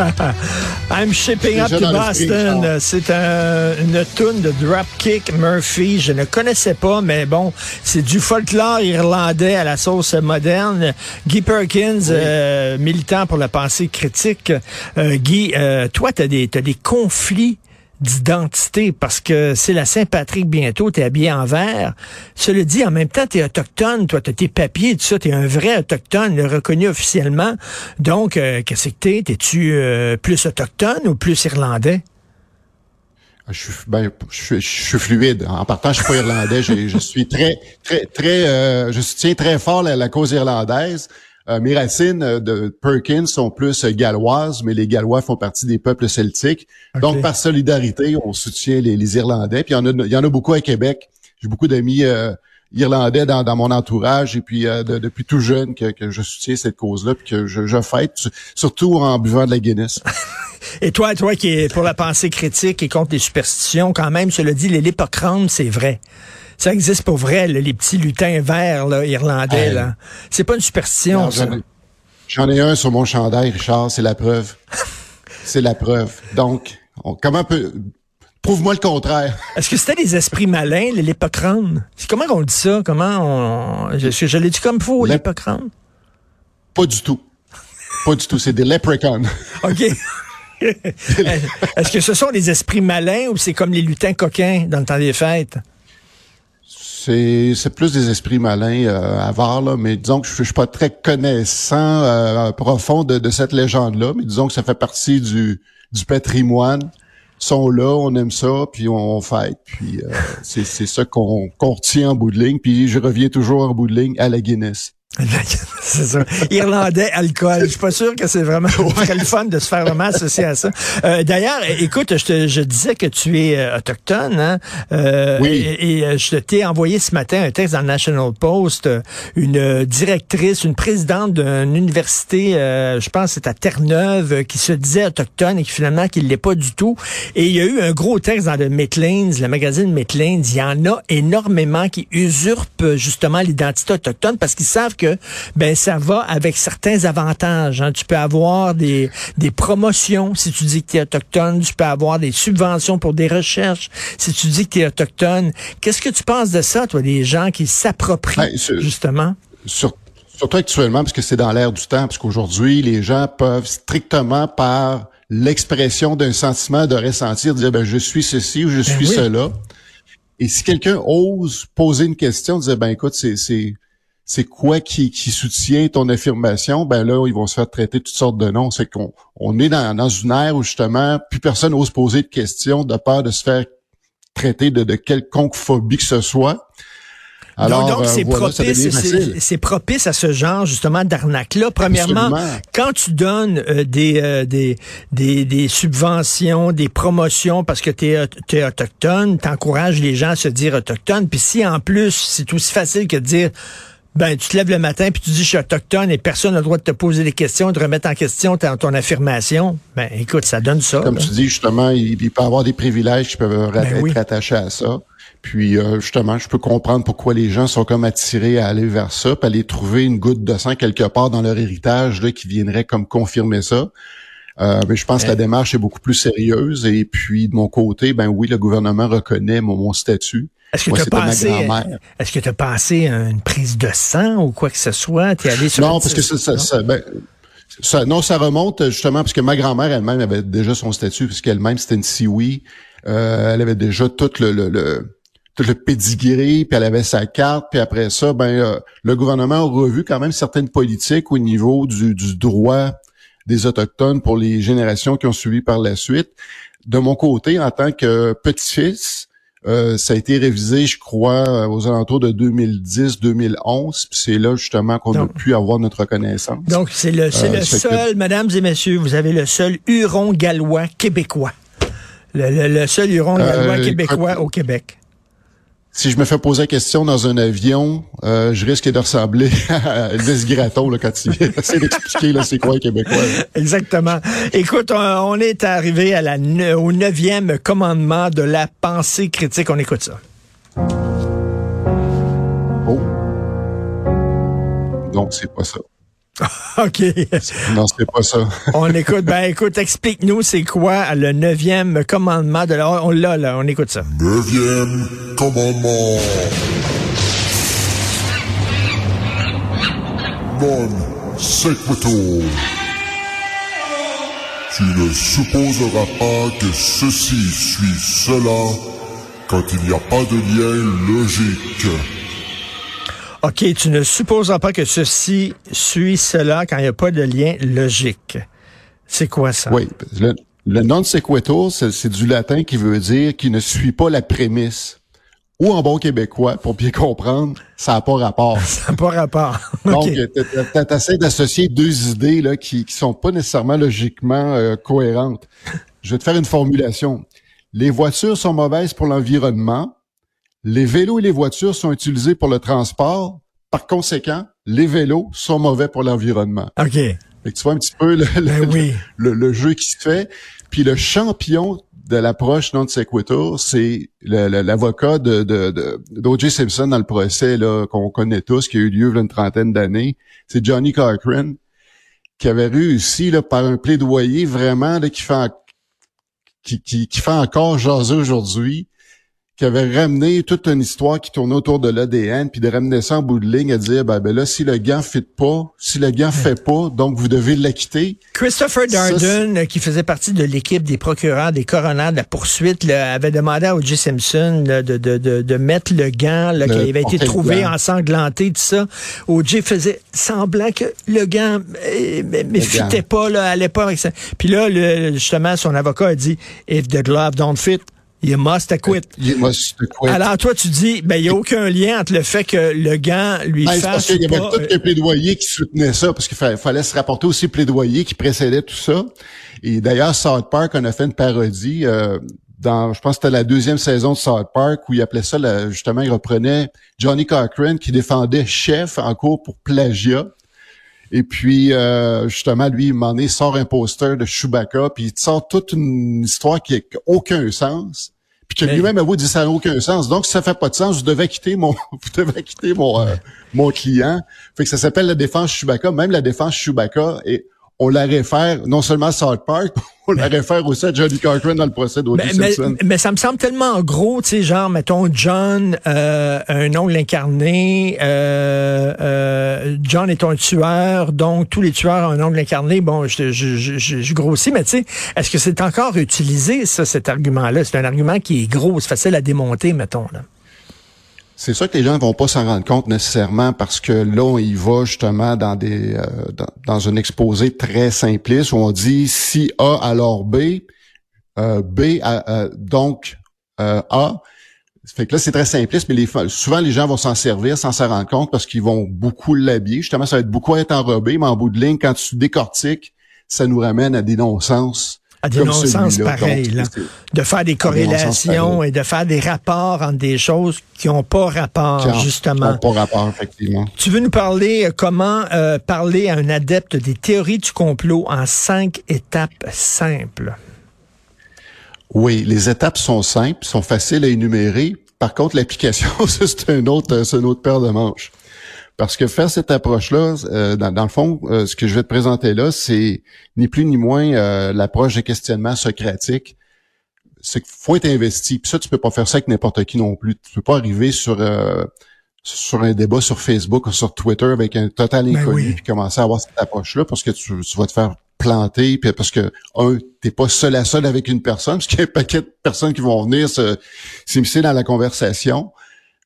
I'm shipping up to Boston. C'est un, une tune de Dropkick Murphy. Je ne connaissais pas, mais bon, c'est du folklore irlandais à la sauce moderne. Guy Perkins, euh, militant pour la pensée critique. Euh, Guy, euh, toi, tu as des, as des conflits d'identité parce que c'est la Saint-Patrick bientôt, tu es habillé en vert. Cela dit, en même temps, tu es autochtone, toi, tu tes papiers, tout ça, tu es un vrai autochtone, reconnu officiellement. Donc, euh, qu'est-ce que t'es? T'es-tu euh, plus autochtone ou plus irlandais? Je suis, ben, je, suis, fluide. En partant, je suis pas irlandais. Je, suis très, très, très, euh, je soutiens très fort la cause irlandaise. Euh, mes racines euh, de Perkins sont plus euh, galloises, mais les Gallois font partie des peuples celtiques. Donc, par solidarité, on soutient les, Irlandais. Puis il y en a, il y en a beaucoup à Québec. J'ai beaucoup d'amis irlandais dans, mon entourage et puis depuis tout jeune que, je soutiens cette cause-là puis que je, je fête, surtout en buvant de la Guinness. et toi, toi qui es pour la pensée critique et contre les superstitions, quand même, le dit, l'hypocrane, c'est vrai. Ça existe pour vrai, les petits lutins verts là, irlandais. Là. C'est pas une superstition, ça. J'en ai un sur mon chandail, Richard, c'est la preuve. c'est la preuve. Donc, comment peut... Prouve-moi le contraire. Est-ce que c'était des esprits malins, les lépocranes? Comment on dit ça? Comment on... Je, je l'ai dit comme faux, lépocranes? Pas du tout. Pas du tout. C'est des leprechauns. OK. Est-ce que ce sont des esprits malins ou c'est comme les lutins coquins dans le temps des fêtes? C'est, c'est plus des esprits malins euh, avares, là, mais disons que je, je suis pas très connaissant euh, profond de, cette légende-là, mais disons que ça fait partie du, du patrimoine. Ils sont là, on aime ça, puis on, fête. Puis euh, c'est, c'est ça qu'on, qu'on retient en bout de ligne. Puis je reviens toujours en bout de ligne à la Guinness. c'est ça. Irlandais, alcool. Je suis pas sûr que c'est vraiment très le fun de se faire vraiment associer à ça. Euh, D'ailleurs, écoute, je, te, je disais que tu es euh, autochtone, hein? Euh, oui. Et, euh, je t'ai envoyé ce matin un texte dans le National Post. Une directrice, une présidente d'une université, je pense c'est à Terre-Neuve, qui se disait autochtone et qui finalement qui l'est pas du tout. Et il y a eu un gros texte dans le Maitlands, le magazine Maitlands. Il y en a énormément qui usurpent justement l'identité autochtone parce qu'ils savent que ben ça va avec certains avantages. Hein. Tu peux avoir des, des promotions si tu dis que tu es autochtone, tu peux avoir des subventions pour des recherches si tu dis que tu es autochtone. Qu'est-ce que tu penses de ça, toi, des gens qui s'approprient ben, justement? surtout actuellement, parce que c'est dans l'air du temps, parce qu'aujourd'hui, les gens peuvent strictement par l'expression d'un sentiment de ressentir, dire ben je suis ceci ou je ben suis cela. Et si quelqu'un ose poser une question, dire ben écoute, c'est c'est quoi qui, qui soutient ton affirmation, ben là, ils vont se faire traiter toutes sortes de noms. C'est qu'on on est dans, dans une ère où justement, plus personne n'ose poser de questions de peur de se faire traiter de, de quelconque phobie que ce soit. Alors, donc, c'est propice, c'est propice à ce genre justement d'arnaque-là. Premièrement, quand tu donnes euh, des, euh, des, des, des, subventions, des promotions parce que tu es, es, autochtone, t'encourages les gens à se dire autochtone. Puis si en plus, c'est aussi facile que de dire ben, tu te lèves le matin puis tu dis je suis autochtone et personne n'a le droit de te poser des questions, de remettre en question ton, ton affirmation. Ben, écoute, ça donne ça. Comme tu dis, justement, il, peut y avoir des privilèges qui peuvent ben être attachés à ça. Puis euh, justement, je peux comprendre pourquoi les gens sont comme attirés à aller vers ça, puis aller trouver une goutte de sang quelque part dans leur héritage là, qui viendrait comme confirmer ça. Euh, mais je pense que la démarche est beaucoup plus sérieuse. Et puis de mon côté, ben oui, le gouvernement reconnaît mon statut. Est-ce que tu as pensé à une prise de sang ou quoi que ce soit? T'es allé sur Non, parce que ça, ça, ça, ben, ça, non, ça remonte justement parce que ma grand-mère elle-même avait déjà son statut puisqu'elle-même c'était une siwi. Euh, elle avait déjà tout le, le, le tout le puis elle avait sa carte, puis après ça, ben euh, le gouvernement a revu quand même certaines politiques au niveau du, du droit des autochtones pour les générations qui ont suivi par la suite. De mon côté, en tant que petit-fils, euh, ça a été révisé, je crois, aux alentours de 2010-2011. C'est là justement qu'on a pu avoir notre reconnaissance. Donc c'est le, c'est le euh, seul, mesdames et messieurs, vous avez le seul Huron gallois québécois. Le, seul Huron euh, gallois québécois au Québec si je me fais poser la question dans un avion, euh, je risque de ressembler à Elvis Gratton là, quand il essaie d'expliquer c'est quoi les Québécois. Exactement. Écoute, on, est arrivé à la, au neuvième commandement de la pensée critique. On écoute ça. Oh. Donc, c'est pas ça. OK. Non, c'est pas ça. on écoute, ben écoute, explique-nous c'est quoi le neuvième commandement de la... On l'a là, on écoute ça. Neuvième commandement. Non sequitur. Tu ne supposeras pas que ceci suit cela quand il n'y a pas de lien logique. OK, tu ne supposeras pas que ceci suit cela quand il n'y a pas de lien logique. C'est quoi ça? Oui, le, non sequitur, c'est du latin qui veut dire qui ne suit pas la prémisse ou en bon québécois, pour bien comprendre, ça n'a pas rapport. ça n'a pas rapport. Donc, tu essaies d'associer deux idées là, qui ne sont pas nécessairement logiquement euh, cohérentes. Je vais te faire une formulation. Les voitures sont mauvaises pour l'environnement. Les vélos et les voitures sont utilisés pour le transport. Par conséquent, les vélos sont mauvais pour l'environnement. OK. Fait que tu vois un petit peu le, ben le, jeu qui se fait. Puis le champion de l'approche non sequitur, c'est l'avocat de, de, Simpson dans le procès là qu'on connaît tous, qui a eu lieu il y a une trentaine d'années. C'est Johnny Cochran qui avait réussi là, par un plaidoyer vraiment là, qui fait qui, qui, qui fait encore jaser aujourd'hui qui avait ramené toute une histoire qui tournait autour de l'ADN, puis de ramener ça en bout de ligne à dire, ben, ben là, si le gant fit pas, si le gant fait pas, donc vous devez l'acquitter. Christopher Darden, qui faisait partie de l'équipe des procureurs, des coroners de la poursuite, avait demandé à O.J. Simpson de, de, de, de, mettre le gant qui avait été trouvé ensanglanté, tout ça. O.J. faisait semblant que le gant euh, mais fitait pas là, à l'époque. Puis là, le, justement, son avocat a dit, if the glove don't fit, You must acquit. You must acquit. Alors, toi, tu dis, ben, il n'y a aucun lien entre le fait que le gant lui ben, fasse parce qu'il y avait tout les plaidoyer qui soutenait ça, parce qu'il fallait, se rapporter aussi plaidoyer qui précédait tout ça. Et d'ailleurs, South Park en a fait une parodie, euh, dans, je pense que c'était la deuxième saison de South Park, où il appelait ça, justement, il reprenait Johnny Cochran qui défendait Chef en cours pour plagiat. Et puis, euh, justement, lui, il m'en est sort un poster de Chewbacca, puis il sort toute une histoire qui n'a aucun sens, puis que lui-même avoue dit ça n'a aucun sens. Donc, si ça fait pas de sens, vous devez quitter mon, vous devez quitter mon, euh, mon client. Fait que ça s'appelle la défense Chewbacca. Même la défense Chewbacca et on la réfère non seulement à South Park, on la réfère aussi à Johnny Cochran dans le procès d'O.J. Mais, ça me semble tellement gros, tu sais, genre, mettons, John, euh, un ongle incarné, euh, euh, John est un tueur, donc tous les tueurs ont un ongle incarné. Bon, je, je, je, je grossis, mais tu sais, est-ce que c'est encore utilisé, ça, cet argument-là? C'est un argument qui est gros, c'est facile à démonter, mettons, là. C'est ça que les gens vont pas s'en rendre compte nécessairement parce que là, on y va justement dans des euh, dans, un exposé très simpliste où on dit si A alors B, euh, B euh, donc A. Fait que là, c'est très simpliste, mais souvent les gens vont s'en servir sans s'en rendre compte parce qu'ils vont beaucoup l'habiller. Justement, ça va être beaucoup être enrobé, mais en bout de ligne, quand tu décortiques, ça nous ramène à des non-sens à des non-sens pareils, de faire des corrélations et de faire des rapports entre des choses qui n'ont pas rapport, justement. Qui n'ont pas rapport, effectivement. Tu veux nous parler euh, comment euh, parler à un adepte des théories du complot en cinq étapes simples? Oui, les étapes sont simples, sont faciles à énumérer. Par contre, l'application, c'est un autre, c'est une autre paire de manches. Parce que faire cette approche-là, euh, dans, le fond, euh, ce que je vais te présenter là, c'est ni plus ni moins euh, l'approche de questionnement socratique. C'est qu'il faut être investi. Puis ça, tu peux pas faire ça avec n'importe qui non plus. Tu peux pas arriver sur sur un débat sur Facebook ou sur Twitter avec un total ben inconnu puis commencer à avoir cette approche-là parce que tu, vas te faire planter puis parce que un t'es pas seul à seul avec une personne parce qu'il y a un paquet de personnes qui vont venir s'immiscer dans la conversation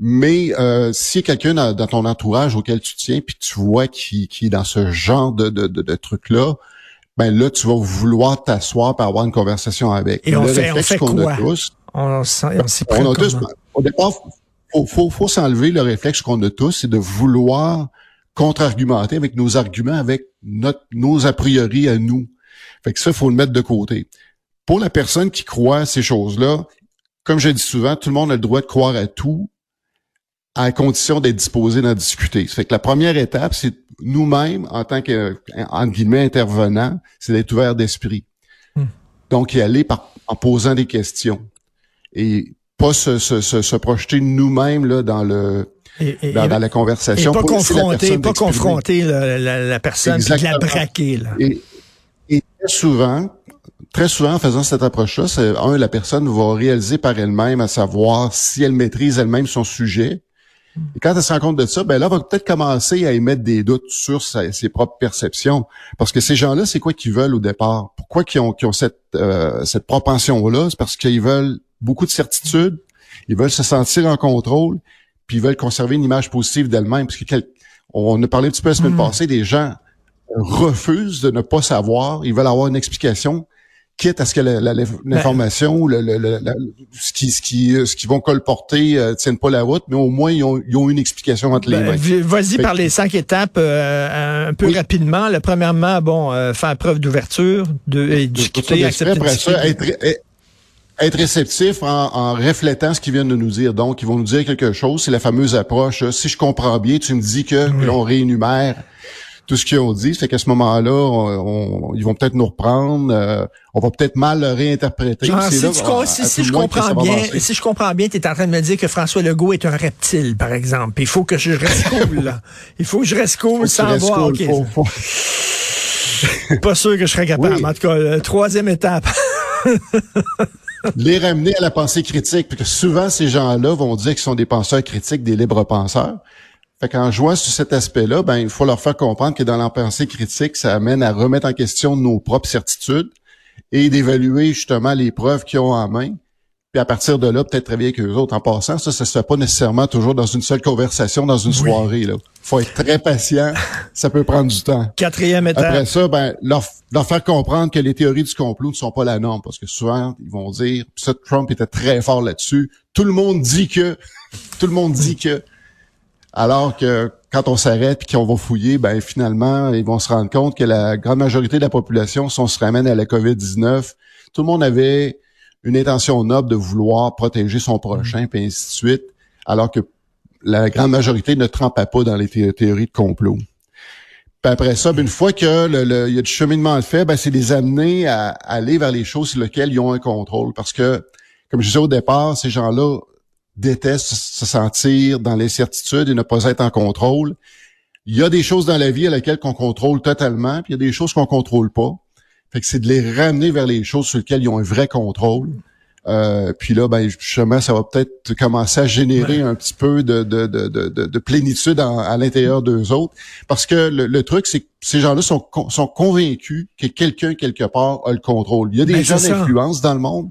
mais euh, si quelqu'un dans, ton entourage auquel tu tiens, puis tu vois qui, qui est dans ce genre de, de, de, truc-là, ben là, tu vas vouloir t'asseoir pour avoir une conversation avec. Et on fait, on fait quoi? A tous, on, on, a tous, au départ, faut, faut, faut s'enlever le réflexe qu'on a tous, c'est de vouloir contre-argumenter avec nos arguments, avec notre, nos a priori à nous. Fait que ça, il faut le mettre de côté. Pour la personne qui croit à ces choses-là, comme je dis souvent, tout le monde a le droit de croire à tout, à condition d'être disposé d'en discuter. Ça fait que la première étape, c'est nous-mêmes, en tant que, entre guillemets, intervenants, c'est d'être ouvert d'esprit. Hmm. Donc, y aller par, en posant des questions. Et pas se, se, se, projeter nous-mêmes là dans le dans, la conversation. Et pas confronter, pas confronter la, personne, qui la braquer. Là. Et, et très souvent, très souvent, en faisant cette approche-là, c'est un, la personne va réaliser par elle-même à savoir si elle maîtrise elle-même son sujet. Et quand elle se rend compte de ça, ben là, elle va peut-être commencer à émettre des doutes sur ses propres perceptions. Parce que ces gens-là, c'est quoi qu'ils veulent au départ? Pourquoi qu'ils ont, ont cette, euh, cette propension-là? C'est parce qu'ils veulent beaucoup de certitude, ils veulent se sentir en contrôle, puis ils veulent conserver une image positive d'elle-même. Parce que on a parlé un petit peu la semaine hmm. passée, des gens refusent de ne pas savoir, ils veulent avoir une explication, quitte à ce que l'information ou le, ce qui ce qui ce qui vont colporter euh, tienne pas la route, mais au moins ils ont, ils ont une explication entre les ben, mains. Vas-y par les cinq étapes euh, un peu rapidement. Le premièrement, bon, euh, faire preuve d'ouverture, de discuter, accepter après ça, être, être réceptif en, en reflétant ce qu'ils viennent de nous dire. Donc, ils vont nous dire quelque chose. C'est la fameuse approche. Si je comprends bien, tu me dis que l'on réénumère tout ce qu'ils ont dit. Fait qu'à ce moment-là, ils vont peut-être nous reprendre. Euh, on va peut-être mal le réinterpréter. si, je comprends bien, si je comprends bien, tu es en train de me dire que François Legault est un reptile, par exemple. Il faut que je reste cool, là. Il faut que je reste cool sans voir. Pas sûr que je serais capable. En tout cas, troisième étape. les ramener à la pensée critique, parce que souvent ces gens-là vont dire qu'ils sont des penseurs critiques, des libres penseurs. Fait qu'en jouant sur cet aspect-là, ben, il faut leur faire comprendre que dans la pensée critique, ça amène à remettre en question nos propres certitudes et d'évaluer justement les preuves qu'ils ont en main. Puis à partir de là, peut-être travailler avec eux autres. En passant, ça, ça se fait pas nécessairement toujours dans une seule conversation, dans une soirée. Là, faut être très patient. ça peut prendre du temps. Quatrième étape. Après ça, ben leur, leur faire comprendre que les théories du complot ne sont pas la norme, parce que souvent ils vont dire, ça, Trump était très fort là-dessus. Tout le monde dit que, tout le monde dit que. Alors que quand on s'arrête et qu'on va fouiller, ben finalement, ils vont se rendre compte que la grande majorité de la population, si on se ramène à la COVID-19, tout le monde avait une intention noble de vouloir protéger son prochain, puis ainsi de suite, alors que la grande majorité ne trempait pas dans les théories de complot. Puis après ça, ben, une fois que le, il y a du cheminement fait, ben, c'est les amener à, aller vers les choses sur lesquelles ils ont un contrôle. Parce que, comme je disais au départ, ces gens-là détestent se sentir dans l'incertitude et ne pas être en contrôle. Il y a des choses dans la vie à laquelle qu'on contrôle totalement, puis il y a des choses qu'on contrôle pas. Fait que c'est de les ramener vers les choses sur lesquelles ils ont un vrai contrôle. Euh, puis là, ben justement, ça va peut-être commencer à générer un petit peu de, de, de, de, de plénitude à l'intérieur d'eux autres. Parce que le, truc, c'est que ces gens-là sont, sont convaincus que quelqu'un, quelque part, a le contrôle. Il y a des ben, gens d'influence dans le monde.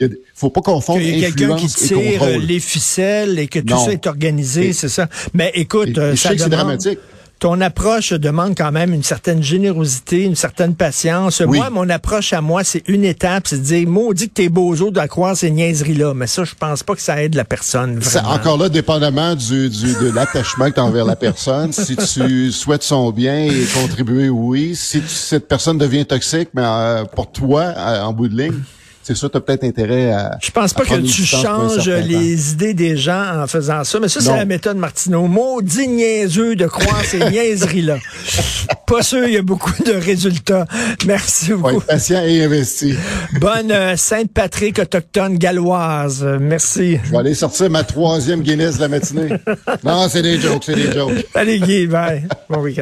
Il faut pas confondre Il y a quelqu'un qui tire les ficelles et que tout ça est organisé, c'est ça. Mais écoute, c'est dramatique ton approche demande quand même une certaine générosité, une certaine patience. Moi, mon approche à moi, c'est une étape, c'est de dire, maudit que t'es beaux de la croire ces niaiseries-là. Mais ça, je pense pas que ça aide la personne. Encore là, dépendamment du, du de l'attachement que tu as envers la personne. si tu souhaites son bien et contribuer, oui. Si cette personne devient toxique, mais euh, pour toi, euh, en bout de ligne, c'est ça, tu as peut-être intérêt à. Je pense pas que tu changes les idées des gens en faisant ça, mais ça, c'est la méthode Martineau. Maudit niaiseux de croire ces niaiseries-là. pas sûr, il y a beaucoup de résultats. Merci beaucoup. patient et investi. Bonne euh, Sainte-Patrick autochtone galloise. Merci. Je vais aller sortir ma troisième Guinness de la matinée. non, c'est des jokes, c'est des jokes. Allez, Guy, bye. Bon week-end.